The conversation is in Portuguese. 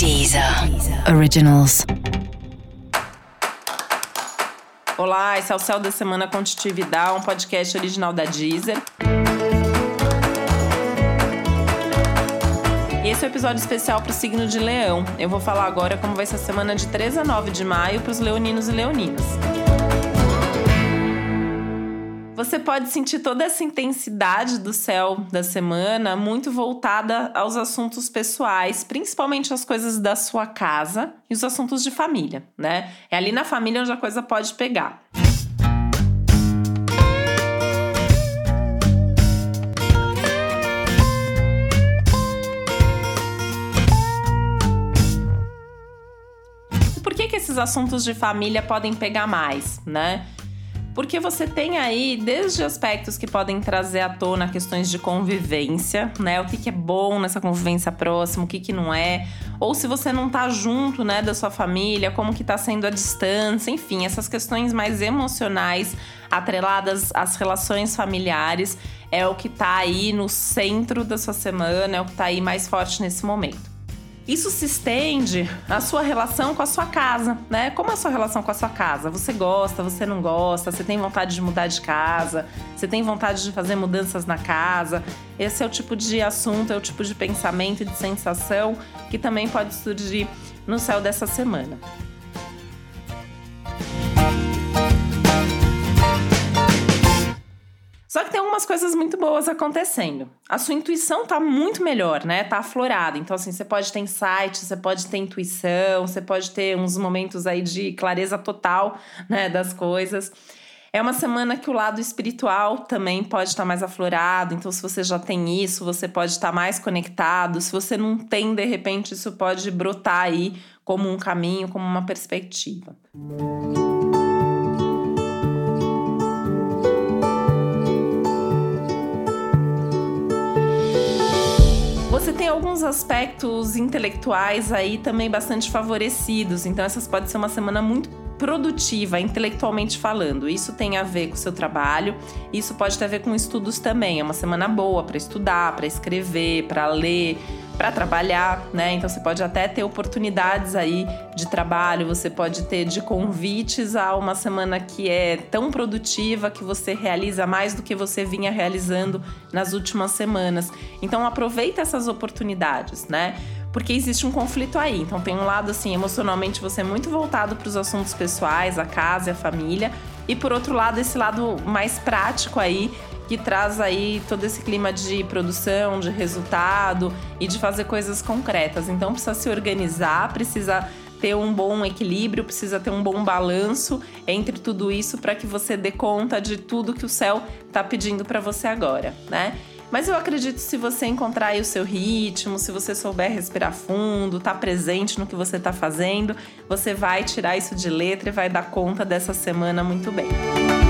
Deezer Originals. Olá, esse é o Céu da Semana com Titi Vidal, um podcast original da Deezer. E esse é o um episódio especial para o signo de Leão. Eu vou falar agora como vai ser a semana de 3 a 9 de maio para os leoninos e leoninas. Você pode sentir toda essa intensidade do céu da semana muito voltada aos assuntos pessoais, principalmente as coisas da sua casa e os assuntos de família, né? É ali na família onde a coisa pode pegar. por que, que esses assuntos de família podem pegar mais, né? Porque você tem aí desde aspectos que podem trazer à tona questões de convivência, né? O que, que é bom nessa convivência próxima, o que, que não é. Ou se você não tá junto, né, da sua família, como que tá sendo a distância, enfim, essas questões mais emocionais atreladas às relações familiares é o que tá aí no centro da sua semana, é o que tá aí mais forte nesse momento. Isso se estende à sua relação com a sua casa, né? Como é a sua relação com a sua casa? Você gosta, você não gosta, você tem vontade de mudar de casa, você tem vontade de fazer mudanças na casa. Esse é o tipo de assunto, é o tipo de pensamento e de sensação que também pode surgir no céu dessa semana. Só que tem algumas coisas muito boas acontecendo. A sua intuição tá muito melhor, né? Tá aflorada. Então, assim, você pode ter insight, você pode ter intuição, você pode ter uns momentos aí de clareza total, né, das coisas. É uma semana que o lado espiritual também pode estar mais aflorado. Então, se você já tem isso, você pode estar mais conectado. Se você não tem, de repente, isso pode brotar aí como um caminho, como uma perspectiva. Música alguns aspectos intelectuais aí também bastante favorecidos, então essas pode ser uma semana muito produtiva, intelectualmente falando. Isso tem a ver com o seu trabalho, isso pode ter a ver com estudos também. É uma semana boa para estudar, para escrever, para ler, para trabalhar, né? Então você pode até ter oportunidades aí de trabalho, você pode ter de convites a uma semana que é tão produtiva que você realiza mais do que você vinha realizando nas últimas semanas. Então aproveita essas oportunidades, né? porque existe um conflito aí. Então tem um lado assim, emocionalmente você é muito voltado para os assuntos pessoais, a casa e a família, e por outro lado esse lado mais prático aí que traz aí todo esse clima de produção, de resultado e de fazer coisas concretas. Então precisa se organizar, precisa ter um bom equilíbrio, precisa ter um bom balanço entre tudo isso para que você dê conta de tudo que o céu está pedindo para você agora, né? Mas eu acredito se você encontrar aí o seu ritmo, se você souber respirar fundo, tá presente no que você tá fazendo, você vai tirar isso de letra e vai dar conta dessa semana muito bem. E